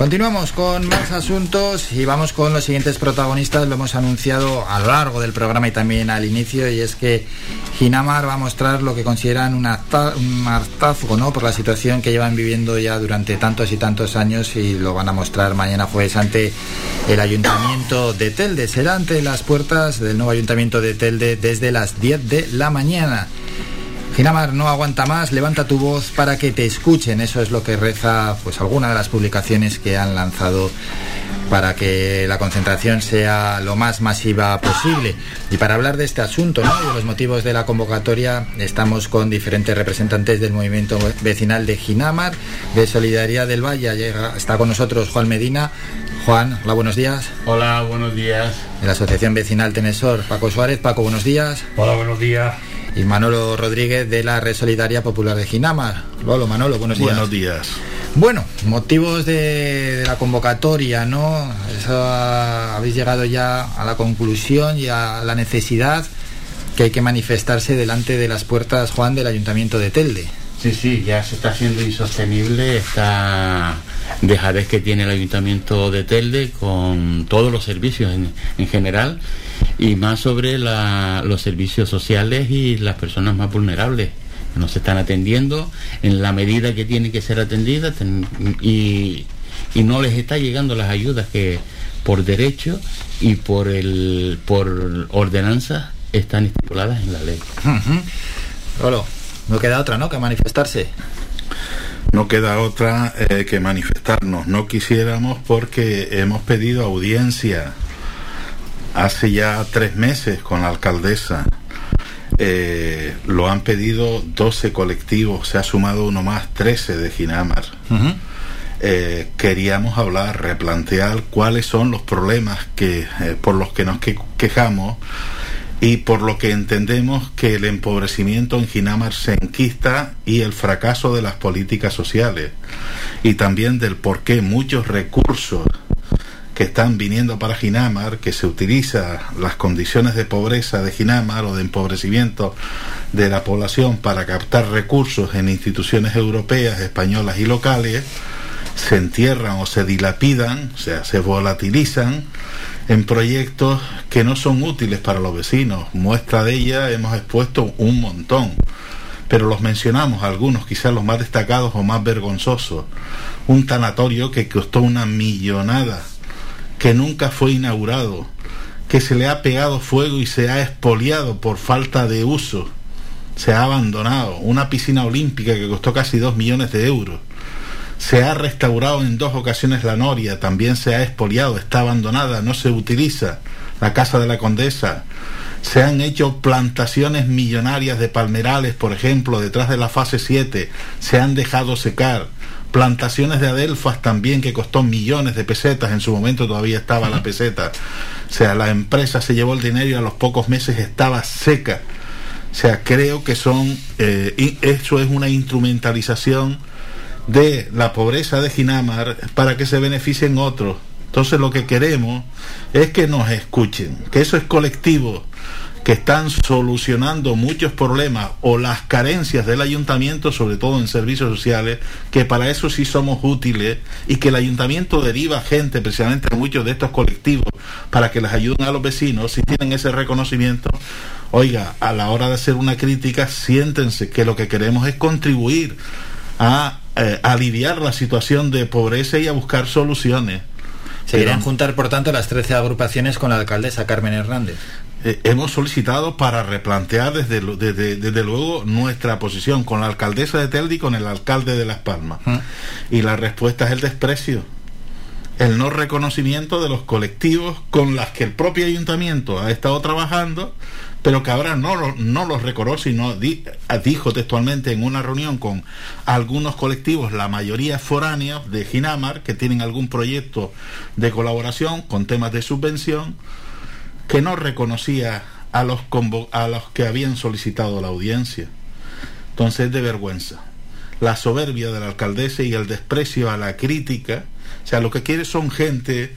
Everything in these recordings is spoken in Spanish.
Continuamos con más asuntos y vamos con los siguientes protagonistas. Lo hemos anunciado a lo largo del programa y también al inicio, y es que Ginamar va a mostrar lo que consideran un, hartazgo ¿no? por la situación que llevan viviendo ya durante tantos y tantos años y lo van a mostrar mañana jueves ante el Ayuntamiento de Telde. Será ante las puertas del nuevo Ayuntamiento de Telde desde las 10 de la mañana. Ginamar no aguanta más, levanta tu voz para que te escuchen. Eso es lo que reza pues alguna de las publicaciones que han lanzado para que la concentración sea lo más masiva posible. Y para hablar de este asunto ¿no? y de los motivos de la convocatoria, estamos con diferentes representantes del movimiento vecinal de Ginamar, de Solidaridad del Valle. Llega, está con nosotros Juan Medina. Juan, hola, buenos días. Hola, buenos días. De la Asociación Vecinal Tenesor, Paco Suárez. Paco, buenos días. Hola, buenos días y Manolo Rodríguez de la Red Solidaria Popular de Ginamar. Lolo, Manolo, buenos días. Buenos días. Bueno, motivos de, la convocatoria, ¿no? habéis llegado ya a la conclusión y a la necesidad que hay que manifestarse delante de las puertas, Juan, del Ayuntamiento de Telde. Sí, sí, ya se está haciendo insostenible esta dejadez que tiene el Ayuntamiento de Telde con todos los servicios en, en general y más sobre los servicios sociales y las personas más vulnerables que no se están atendiendo en la medida que tienen que ser atendidas y, no les está llegando las ayudas que por derecho y por el por ordenanza están estipuladas en la ley. no queda otra, ¿no? Que manifestarse. No queda otra eh, que manifestarnos. No quisiéramos porque hemos pedido audiencia hace ya tres meses con la alcaldesa. Eh, lo han pedido 12 colectivos, se ha sumado uno más, 13 de Ginamar. Eh, queríamos hablar, replantear cuáles son los problemas que, eh, por los que nos quejamos y por lo que entendemos que el empobrecimiento en Ginamar se enquista y el fracaso de las políticas sociales y también del por qué muchos recursos que están viniendo para Ginamar, que se utiliza las condiciones de pobreza de Ginamar o de empobrecimiento de la población para captar recursos en instituciones europeas, españolas y locales, se entierran o se dilapidan, o sea, se volatilizan en proyectos que no son útiles para los vecinos. Muestra de ella hemos expuesto un montón, pero los mencionamos algunos, quizás los más destacados o más vergonzosos. Un tanatorio que costó una millonada que nunca fue inaugurado, que se le ha pegado fuego y se ha expoliado por falta de uso, se ha abandonado, una piscina olímpica que costó casi dos millones de euros, se ha restaurado en dos ocasiones la Noria, también se ha expoliado, está abandonada, no se utiliza, la Casa de la Condesa, se han hecho plantaciones millonarias de palmerales, por ejemplo, detrás de la fase 7, se han dejado secar, plantaciones de adelfas también que costó millones de pesetas, en su momento todavía estaba la peseta, o sea, la empresa se llevó el dinero y a los pocos meses estaba seca. O sea, creo que son, eh, eso es una instrumentalización de la pobreza de Ginamar para que se beneficien otros. Entonces lo que queremos es que nos escuchen, que eso es colectivo, que están solucionando muchos problemas o las carencias del ayuntamiento, sobre todo en servicios sociales, que para eso sí somos útiles y que el ayuntamiento deriva gente, precisamente a muchos de estos colectivos, para que les ayuden a los vecinos, si tienen ese reconocimiento, oiga, a la hora de hacer una crítica, siéntense que lo que queremos es contribuir a eh, aliviar la situación de pobreza y a buscar soluciones. Se querían juntar, por tanto, las 13 agrupaciones con la alcaldesa Carmen Hernández. Eh, hemos solicitado para replantear desde, desde, luego nuestra posición con la alcaldesa de Telde y con el alcalde de Las Palmas. Y la respuesta es el desprecio, el no reconocimiento de los colectivos con las que el propio ayuntamiento ha estado trabajando, pero que ahora no, no los reconoce, sino dijo textualmente en una reunión con algunos colectivos, la mayoría foráneos de Ginamar, que tienen algún proyecto de colaboración con temas de subvención que no reconocía a los, a los que habían solicitado la audiencia. Entonces de vergüenza. La soberbia de la alcaldesa y el desprecio a la crítica, o sea, lo que quiere son gente,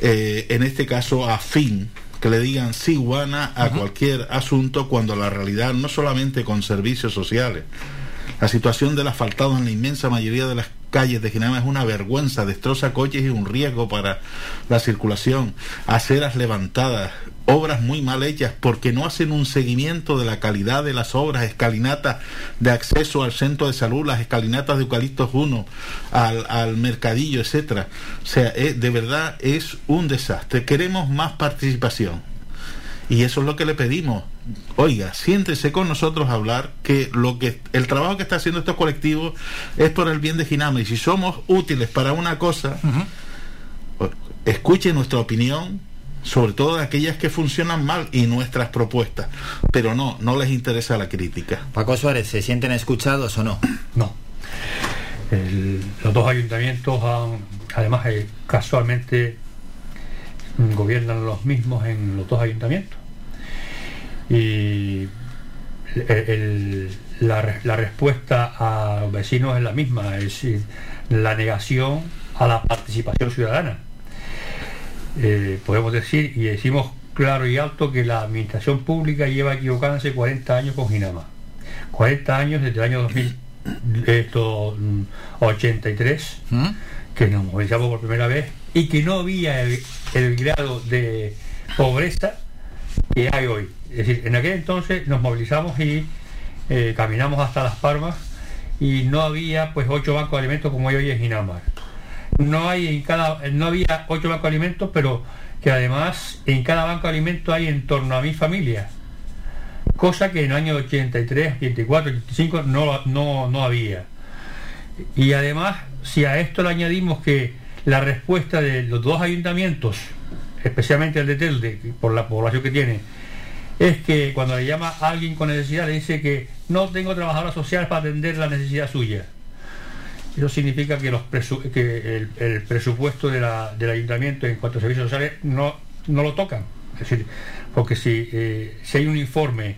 eh, en este caso afín, que le digan sí guana a cualquier asunto cuando la realidad no solamente con servicios sociales, la situación del asfaltado en la inmensa mayoría de las calles de Ginama es una vergüenza, destroza coches y un riesgo para la circulación, aceras levantadas, obras muy mal hechas porque no hacen un seguimiento de la calidad de las obras, escalinatas de acceso al centro de salud, las escalinatas de Eucaliptos 1, al, al mercadillo, etcétera. O sea, eh, de verdad es un desastre. Queremos más participación y eso es lo que le pedimos. Oiga, siéntese con nosotros a hablar que lo que el trabajo que está haciendo estos colectivos es por el bien de Ginama y si somos útiles para una cosa, escuche nuestra opinión, sobre todo de aquellas que funcionan mal y nuestras propuestas, pero no, no les interesa la crítica. Paco Suárez, ¿se sienten escuchados o no? No. los dos ayuntamientos han, además eh, casualmente gobiernan los mismos en los dos ayuntamientos. Y la, respuesta a los vecinos es la misma, es decir, la negación a la participación ciudadana. Eh, podemos decir y decimos claro y alto que la administración pública lleva equivocándose 40 años con Ginama. 40 años desde el año 2083, ¿Mm? que nos movilizamos por primera vez y que no había el, grado de pobreza que hay hoy. Es decir, en aquel entonces nos movilizamos y eh, caminamos hasta Las Palmas y no había pues ocho bancos de alimentos como hay hoy en Ginamar. No hay en cada, no había ocho bancos de alimentos, pero que además en cada banco de alimentos hay en torno a mi familia. Cosa que en el año 83, 84, 85 no, no, no había. Y además, si a esto le añadimos que la respuesta de los dos ayuntamientos, especialmente el de Telde, por la población que tiene, es que cuando le llama a alguien con necesidad le dice que no tengo trabajadora social para atender la necesidad suya. Eso significa que, los que el, presupuesto del ayuntamiento en cuanto a servicios sociales no, no lo tocan. Es decir, porque si, eh, si hay un informe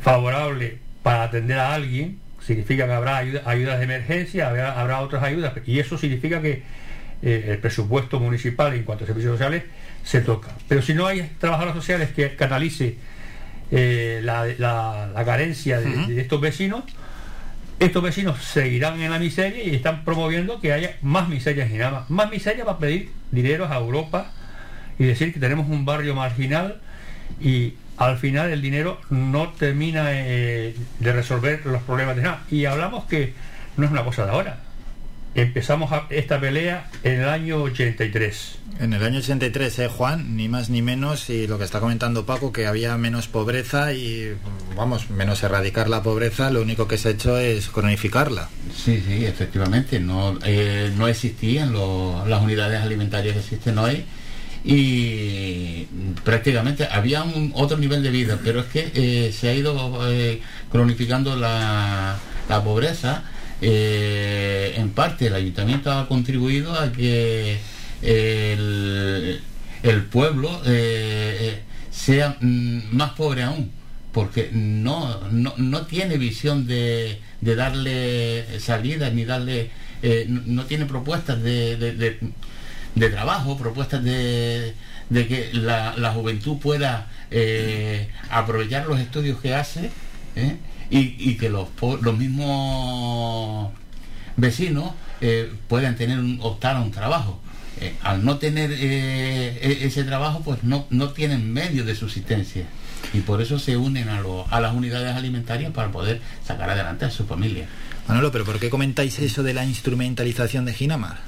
favorable para atender a alguien, significa que habrá ayudas de emergencia, habrá, habrá otras ayudas, y eso significa que eh, el presupuesto municipal en cuanto a servicios sociales se toca. Pero si no hay trabajadores sociales que canalice eh, la, carencia de, estos vecinos, estos vecinos seguirán en la miseria y están promoviendo que haya más miseria en nada Más miseria para pedir dinero a Europa y decir que tenemos un barrio marginal y al final el dinero no termina eh, de resolver los problemas de nada. Y hablamos que no es una cosa de ahora empezamos esta pelea en el año 83. En el año 83, ¿eh, Juan? Ni más ni menos, y lo que está comentando Paco, que había menos pobreza y, vamos, menos erradicar la pobreza, lo único que se ha hecho es cronificarla. Sí, sí, efectivamente, no, eh, no existían las unidades alimentarias que existen hoy y prácticamente había un otro nivel de vida, pero es que eh, se ha ido eh, cronificando la, la pobreza eh, en parte el ayuntamiento ha contribuido a que el, pueblo eh, eh, sea mm, más pobre aún, porque no, no, tiene visión de, darle salida ni darle, no, tiene propuestas de, trabajo, propuestas de, que la, juventud pueda aprovechar los estudios que hace y, que los, los mismos vecinos eh, puedan tener un, optar a un trabajo. Eh, al no tener eh, e, ese trabajo, pues no, no tienen medios de subsistencia. Y por eso se unen a, a las unidades alimentarias para poder sacar adelante a su familia. Manolo, pero ¿por qué comentáis eso de la instrumentalización de Ginamar?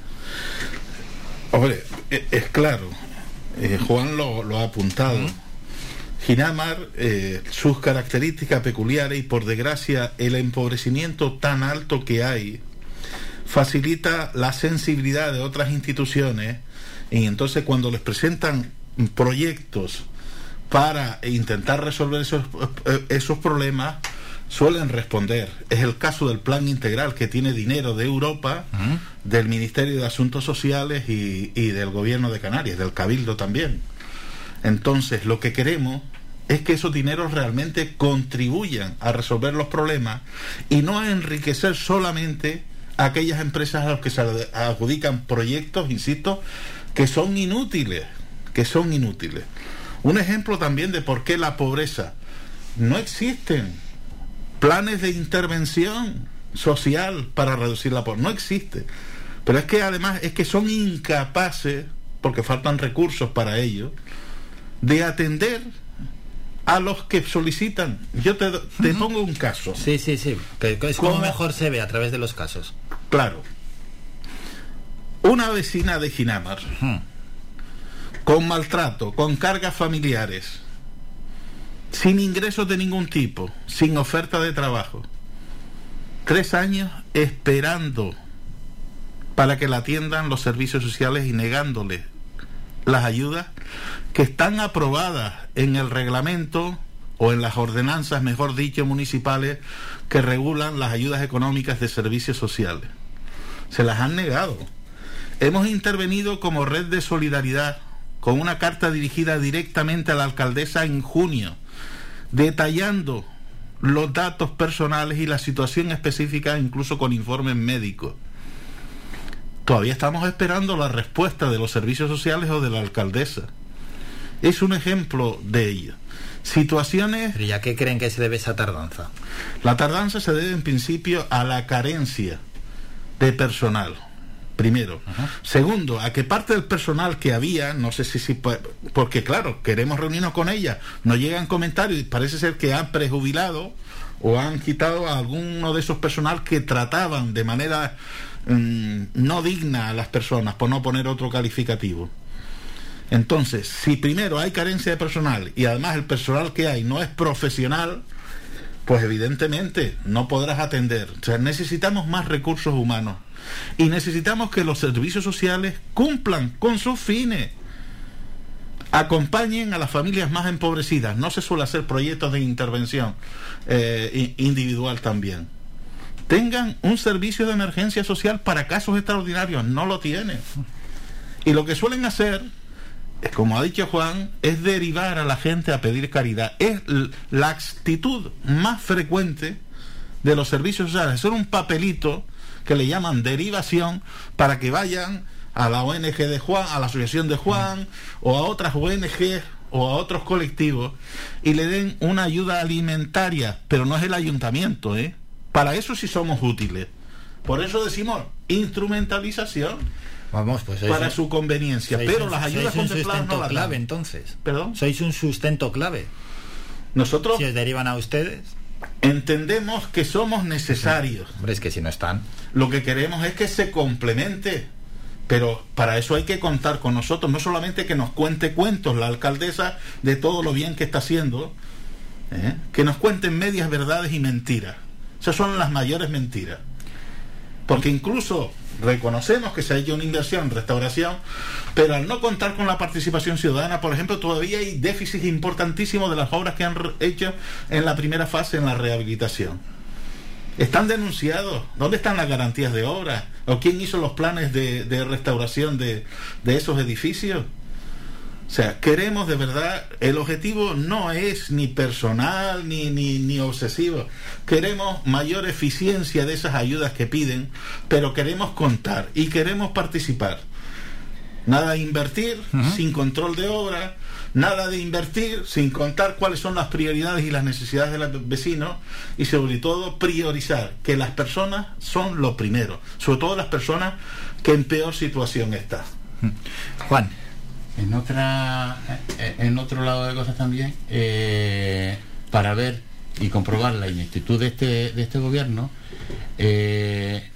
Hombre, e, es, claro, Juan lo, ha apuntado. Ginamar, eh, sus características peculiares y por desgracia el empobrecimiento tan alto que hay, facilita la sensibilidad de otras instituciones y entonces cuando les presentan proyectos para intentar resolver esos, eh, esos problemas, suelen responder. Es el caso del plan integral que tiene dinero de Europa, del Ministerio de Asuntos Sociales y, y del Gobierno de Canarias, del Cabildo también. Entonces, lo que queremos es que esos dineros realmente contribuyan a resolver los problemas y no a enriquecer solamente a aquellas empresas a las que se adjudican proyectos, insisto, que son inútiles, que son inútiles. Un ejemplo también de por qué la pobreza no existen planes de intervención social para reducir la pobreza. No existe. Pero es que además es que son incapaces, porque faltan recursos para ello, de atender a los que solicitan. Yo te, te pongo un caso. Sí, sí, sí. Que es como mejor se ve a través de los casos. Claro. Una vecina de Ginamar, con maltrato, con cargas familiares, sin ingresos de ningún tipo, sin oferta de trabajo. Tres años esperando para que la atiendan los servicios sociales y negándole las ayudas que están aprobadas en el reglamento o en las ordenanzas, mejor dicho, municipales que regulan las ayudas económicas de servicios sociales. Se las han negado. Hemos intervenido como red de solidaridad con una carta dirigida directamente a la alcaldesa en junio, detallando los datos personales y la situación específica, incluso con informes médicos. Todavía estamos esperando la respuesta de los servicios sociales o de la alcaldesa. Es un ejemplo de ello. Situaciones... ¿Pero ya qué creen que se debe esa tardanza? La tardanza se debe en principio a la carencia de personal. Primero. Segundo, a que parte del personal que había, no sé si, si porque claro, queremos reunirnos con ella, nos llegan comentarios y parece ser que han prejubilado o han quitado a alguno de esos personal que trataban de manera Mm, no digna a las personas, por no poner otro calificativo. Entonces, si primero hay carencia de personal y además el personal que hay no es profesional, pues evidentemente no podrás atender. O sea, necesitamos más recursos humanos y necesitamos que los servicios sociales cumplan con sus fines. Acompañen a las familias más empobrecidas. No se suele hacer proyectos de intervención eh, individual también tengan un servicio de emergencia social para casos extraordinarios. No lo tienen. Y lo que suelen hacer, es, como ha dicho Juan, es derivar a la gente a pedir caridad. Es la actitud más frecuente de los servicios sociales. Hacer un papelito que le llaman derivación para que vayan a la ONG de Juan, a la Asociación de Juan o a otras ONG o a otros colectivos y le den una ayuda alimentaria, pero no es el ayuntamiento, ¿eh? Para eso sí somos útiles. Por eso decimos instrumentalización. Vamos, pues para su conveniencia. Pero las ayudas sois un sustento clave, entonces. ¿Perdón? Sois un sustento clave. Nosotros. Si os derivan a ustedes. Entendemos que somos necesarios. Hombre, es que si no están. Lo que queremos es que se complemente. Pero para eso hay que contar con nosotros. No solamente que nos cuente cuentos la alcaldesa de todo lo bien que está haciendo. ¿eh? Que nos cuenten medias verdades y mentiras. Esas son las mayores mentiras. Porque incluso reconocemos que se ha hecho una inversión en restauración, pero al no contar con la participación ciudadana, por ejemplo, todavía hay déficits importantísimos de las obras que han hecho en la primera fase en la rehabilitación. Están denunciados. ¿Dónde están las garantías de obra? ¿O quién hizo los planes de, restauración de esos edificios? O sea, queremos de verdad, el objetivo no es ni personal ni, ni, ni, obsesivo. Queremos mayor eficiencia de esas ayudas que piden, pero queremos contar y queremos participar. Nada de invertir sin control de obra, nada de invertir sin contar cuáles son las prioridades y las necesidades de los vecinos y sobre todo priorizar que las personas son lo primero, sobre todo las personas que en peor situación están. Juan. En otra, eh, en otro lado de cosas también, eh, para ver y comprobar la ineptitud de este, de este gobierno, eh,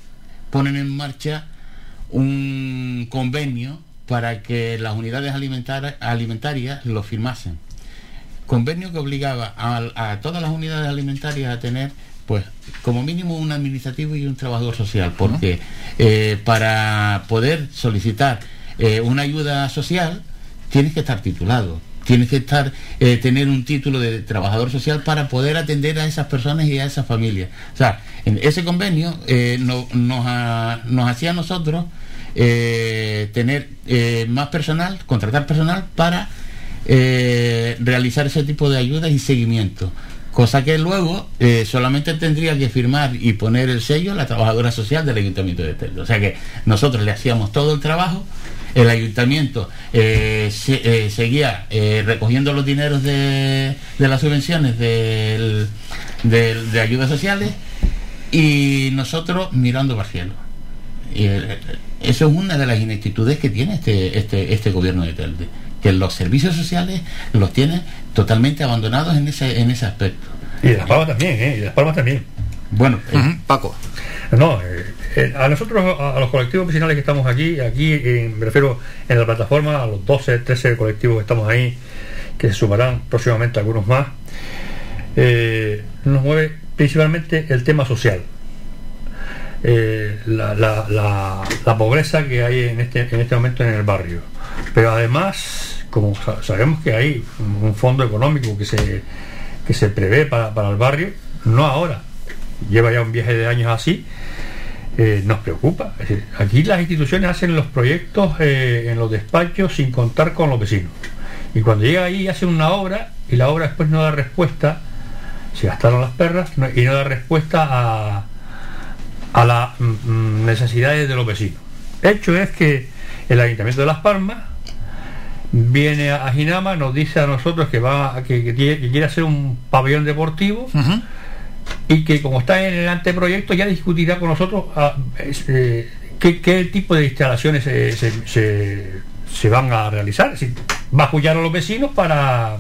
ponen en marcha un convenio para que las unidades alimentarias lo firmasen. Convenio que obligaba a, todas las unidades alimentarias a tener pues como mínimo un administrativo y un trabajador social, porque para poder solicitar una ayuda social tienes que estar titulado, tienes que estar eh, tener un título de trabajador social para poder atender a esas personas y a esas familias. O sea, en ese convenio eh, nos, nos, hacía a nosotros eh, tener más personal, contratar personal para realizar ese tipo de ayudas y seguimiento. Cosa que luego solamente tendría que firmar y poner el sello la trabajadora social del Ayuntamiento de Telde. O sea que nosotros le hacíamos todo el trabajo el ayuntamiento eh, eh, seguía eh, recogiendo los dineros de, las subvenciones de ayudas sociales y nosotros mirando para el cielo. Eh, eso es una de las ineptitudes que tiene este, este, este gobierno de Telde, que los servicios sociales los tiene totalmente abandonados en ese, en ese aspecto. Y de Las Palmas también, ¿eh? Y de Las Palmas también. Bueno, eh, Paco. No, eh, eh, a nosotros, a, a los colectivos vecinales que estamos aquí, aquí eh, me refiero en la plataforma, a los 12, 13 colectivos que estamos ahí, que se sumarán próximamente algunos más, eh, nos mueve principalmente el tema social. Eh, la, la- la- pobreza que hay en este, en este momento en el barrio. Pero además, como sa- sabemos que hay un fondo económico que se, que se prevé para, para el barrio, no ahora, lleva ya un viaje de años así, eh, nos preocupa. Aquí las instituciones hacen los proyectos eh, en los despachos sin contar con los vecinos. Y cuando llega ahí hace una obra y la obra después no da respuesta, se gastaron las perras y no da respuesta a, a las mm, necesidades de los vecinos. Hecho es que el Ayuntamiento de Las Palmas viene a, Ginama, nos dice a nosotros que va a- que, que quiere hacer un pabellón deportivo y que como está en el anteproyecto ya discutirá con nosotros ah, eh, qué, qué tipo de instalaciones se, se- se- se van a realizar. Es decir, va a apoyar a los vecinos para,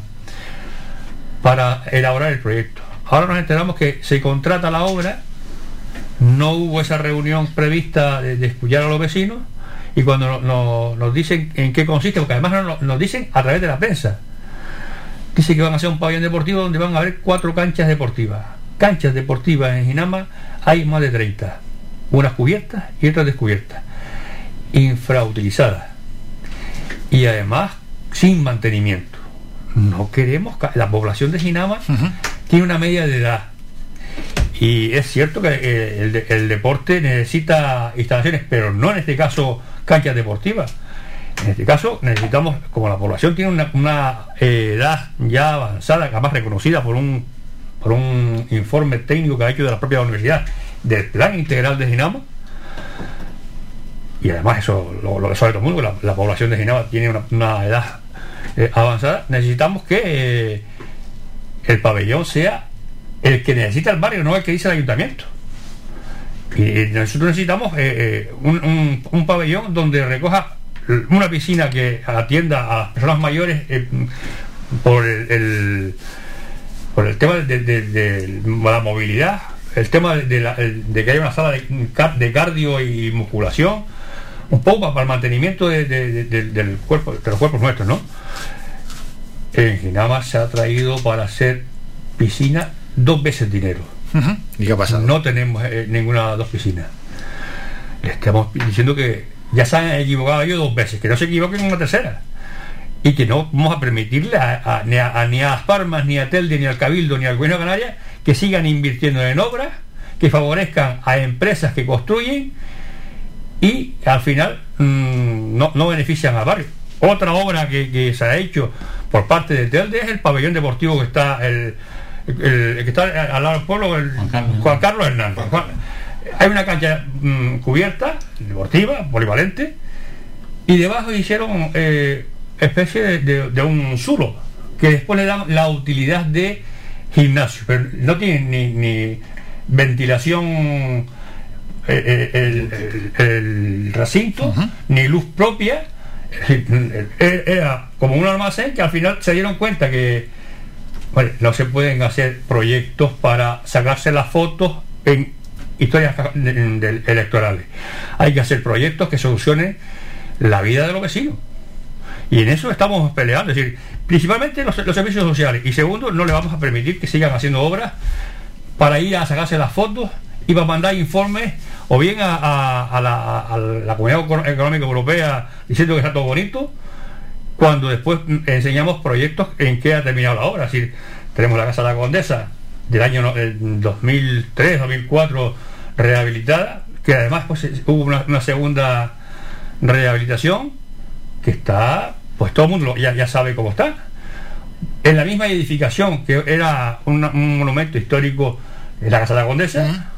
para elaborar el proyecto. Ahora nos enteramos que se contrata la obra, no hubo esa reunión prevista de, de escuchar a los vecinos y cuando no- no- nos dicen en qué consiste, porque además nos, nos dicen a través de la prensa, dice que van a hacer un pabellón deportivo donde van a haber cuatro canchas deportivas. Canchas deportivas en Ginama hay más de 30. Unas cubiertas y otras descubiertas. Infrautilizadas. Y además sin mantenimiento. No queremos... La población de Ginama tiene una media de edad. Y es cierto que eh, el, de- el deporte necesita instalaciones, pero no en este caso canchas deportivas. En este caso necesitamos, como la población tiene una, una, eh, edad ya avanzada, además reconocida por un, por un informe técnico que ha hecho de la propia universidad del plan integral de Ginama, y además eso lo, lo sabe todo el mundo, que la, la población de Ginama tiene una, una edad eh, avanzada, necesitamos que el pabellón sea el que necesita el barrio, no el que dice el ayuntamiento. Y eh, nosotros necesitamos eh, eh, un, un- pabellón donde recoja una piscina que atienda a las personas mayores por el, por el tema de, la movilidad, el tema de, de que haya una sala de, ca- de cardio y musculación, un poco para el mantenimiento de- de- de- de- del cuerpo, de los cuerpos nuestros, ¿no? En Ginama se ha traído para hacer piscina dos veces dinero. ¿Y qué ha pasado? No tenemos eh, ninguna dos piscinas. Estamos diciendo que ya se han equivocado ellos dos veces, que no se equivoquen en una tercera. Y que no vamos a permitirle a, a- ni, a, a- ni a Las Palmas, ni a Telde, ni al Cabildo, ni al Gobierno de Canarias que sigan invirtiendo en obras que favorezcan a empresas que construyen y al final mm, no, no benefician al barrio. Otra obra que, que se ha hecho por parte de Telde es el pabellón deportivo que está el, el- el que está al lado del pueblo, el Juan Carlos. Juan Carlos Hernández. Juan- hay una cancha mm, cubierta, deportiva, polivalente, y debajo hicieron eh, especie de, de- de un zulo, que después le dan la utilidad de gimnasio, pero no tiene ni, ni ventilación eh, eh, el, el- el recinto, ni luz propia. Era como un almacén que al final se dieron cuenta que no se pueden hacer proyectos para sacarse las fotos en historias electorales. Hay que hacer proyectos que solucionen la vida de los vecinos. Y en eso estamos peleando. Es decir, principalmente los, servicios sociales. Y segundo, no le vamos a permitir que sigan haciendo obras para ir a sacarse las fotos y para mandar informes o bien a, la, a la Comunidad Eco- Económica Europea diciendo que está todo bonito, cuando después enseñamos proyectos en que ha terminado la obra. Es decir, tenemos la Casa de la Condesa del año no- eh, 2003, 2004 rehabilitada, que además pues, eh, hubo una, una segunda rehabilitación que está, pues todo el mundo ya, ya sabe cómo está. En la misma edificación que era un, un monumento histórico en la Casa de la Condesa,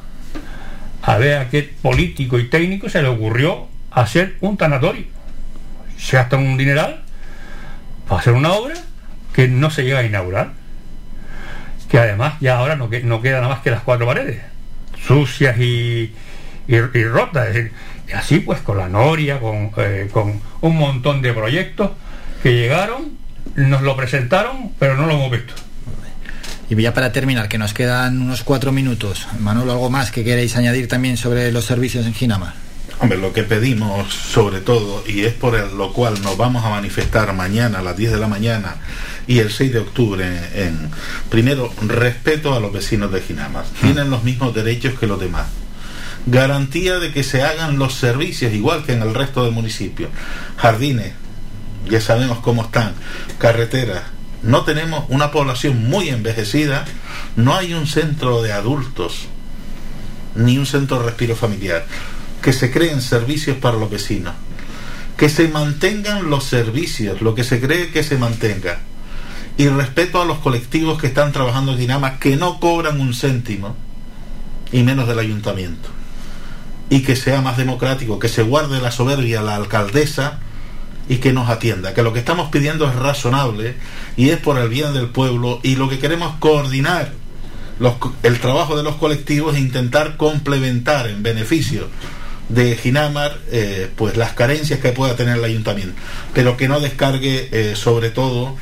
a ver a qué político y técnico se le ocurrió hacer un tanatorio. Se gasta un dineral para hacer una obra que no se llega a inaugurar. Que además ya ahora no, que- no queda nada más que las cuatro paredes. sucias y, y, rotas. Es decir, así pues con la Noria, con, eh, con un montón de proyectos que llegaron, nos lo presentaron, pero no lo hemos visto. Y ya para terminar, que nos quedan unos cuatro minutos. Manolo, ¿algo más que queréis añadir también sobre los servicios en Ginamar? Hombre, lo que pedimos sobre todo, y es por lo cual nos vamos a manifestar mañana a las 10 de la mañana y el 6 de octubre en, primero, respeto a los vecinos de Ginamar. Hmm. Tienen los mismos derechos que los demás. Garantía de que se hagan los servicios igual que en el resto del municipio. Jardines, ya sabemos cómo están. Carreteras, no tenemos una población muy envejecida, no hay un centro de adultos, ni un centro de respiro familiar, que se creen servicios para los vecinos, que se mantengan los servicios, lo que se cree que se mantenga, y respeto a los colectivos que están trabajando en Dinama, que no cobran un céntimo, y menos del ayuntamiento, y que sea más democrático, que se guarde la soberbia la alcaldesa, y que nos atienda, que lo que estamos pidiendo es razonable y es por el bien del pueblo y lo que queremos coordinar el trabajo de los colectivos e intentar complementar en beneficio de Ginamar eh, pues las carencias que pueda tener el ayuntamiento, pero que no descargue eh, sobre todo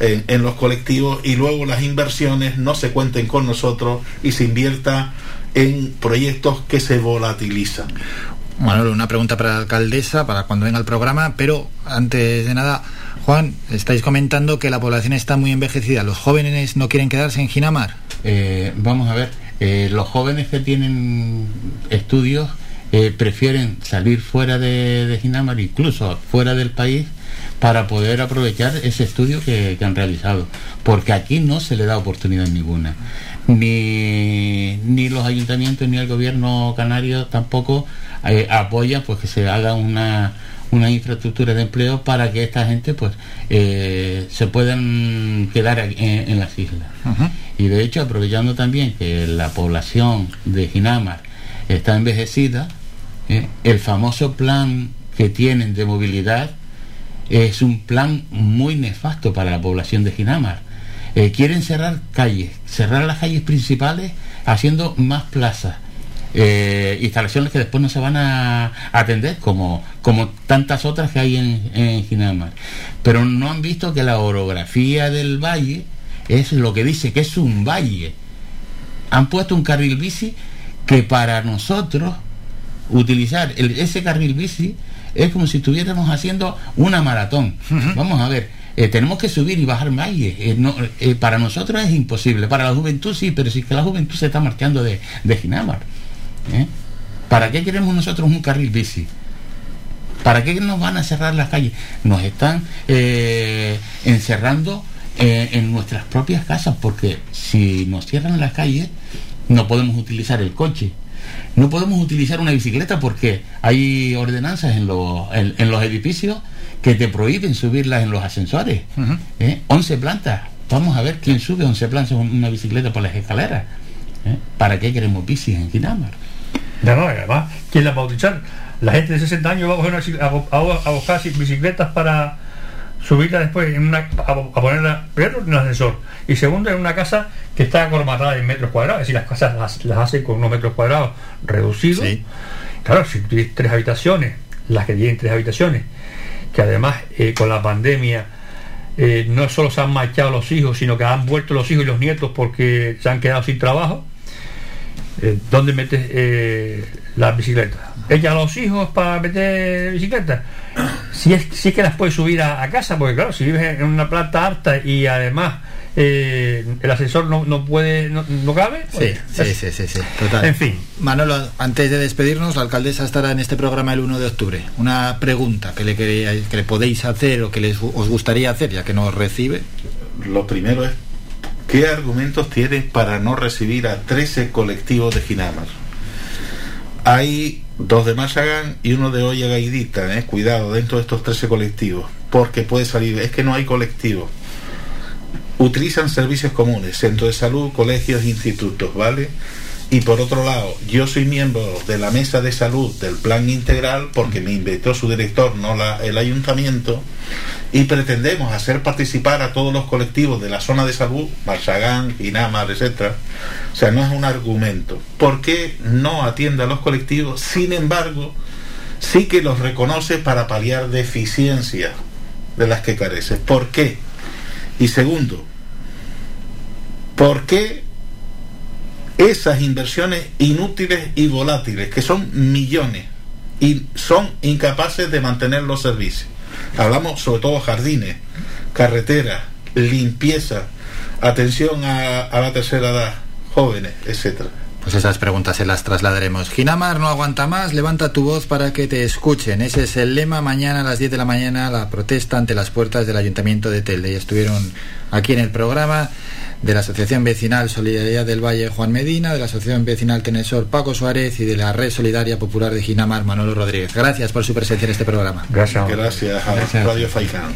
en, en, los colectivos y luego las inversiones no se cuenten con nosotros y se invierta en proyectos que se volatilizan. Bueno, una pregunta para la alcaldesa, para cuando venga el programa, pero antes de nada, Juan, estáis comentando que la población está muy envejecida. ¿Los jóvenes no quieren quedarse en Ginamar? Eh, vamos a ver, eh, los jóvenes que tienen estudios eh, prefieren salir fuera de, de, Ginamar, incluso fuera del país, para poder aprovechar ese estudio que, que han realizado. Porque aquí no se le da oportunidad ninguna. Ni, ni los ayuntamientos ni el gobierno canario tampoco eh, apoya pues que se haga una, una infraestructura de empleo para que esta gente pues eh, se puedan quedar en, las islas. Y de hecho, aprovechando también que la población de Ginamar está envejecida, eh, el famoso plan que tienen de movilidad es un plan muy nefasto para la población de Ginamar. quieren cerrar calles, cerrar las calles principales haciendo más plazas eh, instalaciones que después no se van a atender como, como tantas otras que hay en, en Ginamar. Pero no han visto que la orografía del valle es lo que dice que es un valle. Han puesto un carril bici que para nosotros utilizar ese carril bici es como si estuviéramos haciendo una maratón. Vamos a ver, eh, tenemos que subir y bajar valles. Eh, para nosotros es imposible. Para la juventud sí, pero si es que la juventud se está marchando de, de. ¿Eh? ¿Para qué queremos nosotros un carril bici? ¿Para qué nos van a cerrar las calles? Nos están eh, encerrando eh, en nuestras propias casas, porque si nos cierran las calles, no podemos utilizar el coche. No podemos utilizar una bicicleta porque hay ordenanzas en, los, en, los edificios que te prohíben subirlas en los ascensores. 11 plantas. Vamos a ver quién sube 11 plantas una bicicleta por las escaleras. ¿Para qué queremos bicis en Ginamar? No, no, además, ¿quién la va a utilizar? La gente de 60 años va a, a, buscar bicicletas para subirla después en una, a, ponerla primero en un ascensor y segundo en una casa que está acormatada en metros cuadrados, es decir, las casas las, hacen con unos metros cuadrados reducidos. Claro, si tienes tres habitaciones, las que tienen tres habitaciones, que además eh, con la pandemia eh, no solo se han marchado los hijos, sino que han vuelto los hijos y los nietos porque se han quedado sin trabajo eh, ¿dónde metes eh, la bicicleta? Ella a los hijos para meter bicicleta. Si es, si es que las puedes subir a, casa, porque claro, si vives en una planta alta y además eh, el ascensor no, no puede, no, cabe. Pues, sí, sí, sí, sí, total. En fin. Manolo, antes de despedirnos, la alcaldesa estará en este programa el 1 de octubre. Una pregunta que le, que le podéis hacer o que les, os gustaría hacer, ya que nos recibe. Lo primero es ¿Qué argumentos tiene para no recibir a 13 colectivos de Ginamar? Hay dos de Machagán y uno de Olla Gaidita, ¿eh? cuidado, dentro de estos 13 colectivos, porque puede salir, es que no hay colectivos. Utilizan servicios comunes, centros de salud, colegios, institutos, ¿vale? Y por otro lado, yo soy miembro de la mesa de salud del plan integral porque me invitó su director, no el ayuntamiento, y pretendemos hacer participar a todos los colectivos de la zona de salud, Marsagán, Ginamar, etc. O sea, no es un argumento. ¿Por qué no atiende a los colectivos? Sin embargo, sí que los reconoce para paliar deficiencias de las que carece. ¿Por qué? Y segundo, ¿por qué esas inversiones inútiles y volátiles, que son millones, y son incapaces de mantener los servicios. Hablamos sobre todo jardines, carreteras, limpieza, atención a, la tercera edad, jóvenes, etcétera. Pues esas preguntas se las trasladaremos. Ginamar no aguanta más, levanta tu voz para que te escuchen. Ese es el lema. Mañana a las 10 de la mañana la protesta ante las puertas del Ayuntamiento de Telde. Y estuvieron aquí en el programa de la Asociación Vecinal Solidaridad del Valle Juan Medina, de la Asociación Vecinal Tenesor Paco Suárez y de la Red Solidaria Popular de Ginamar Manolo Rodríguez. Gracias por su presencia en este programa. Gracias. Gracias a Radio Faicán.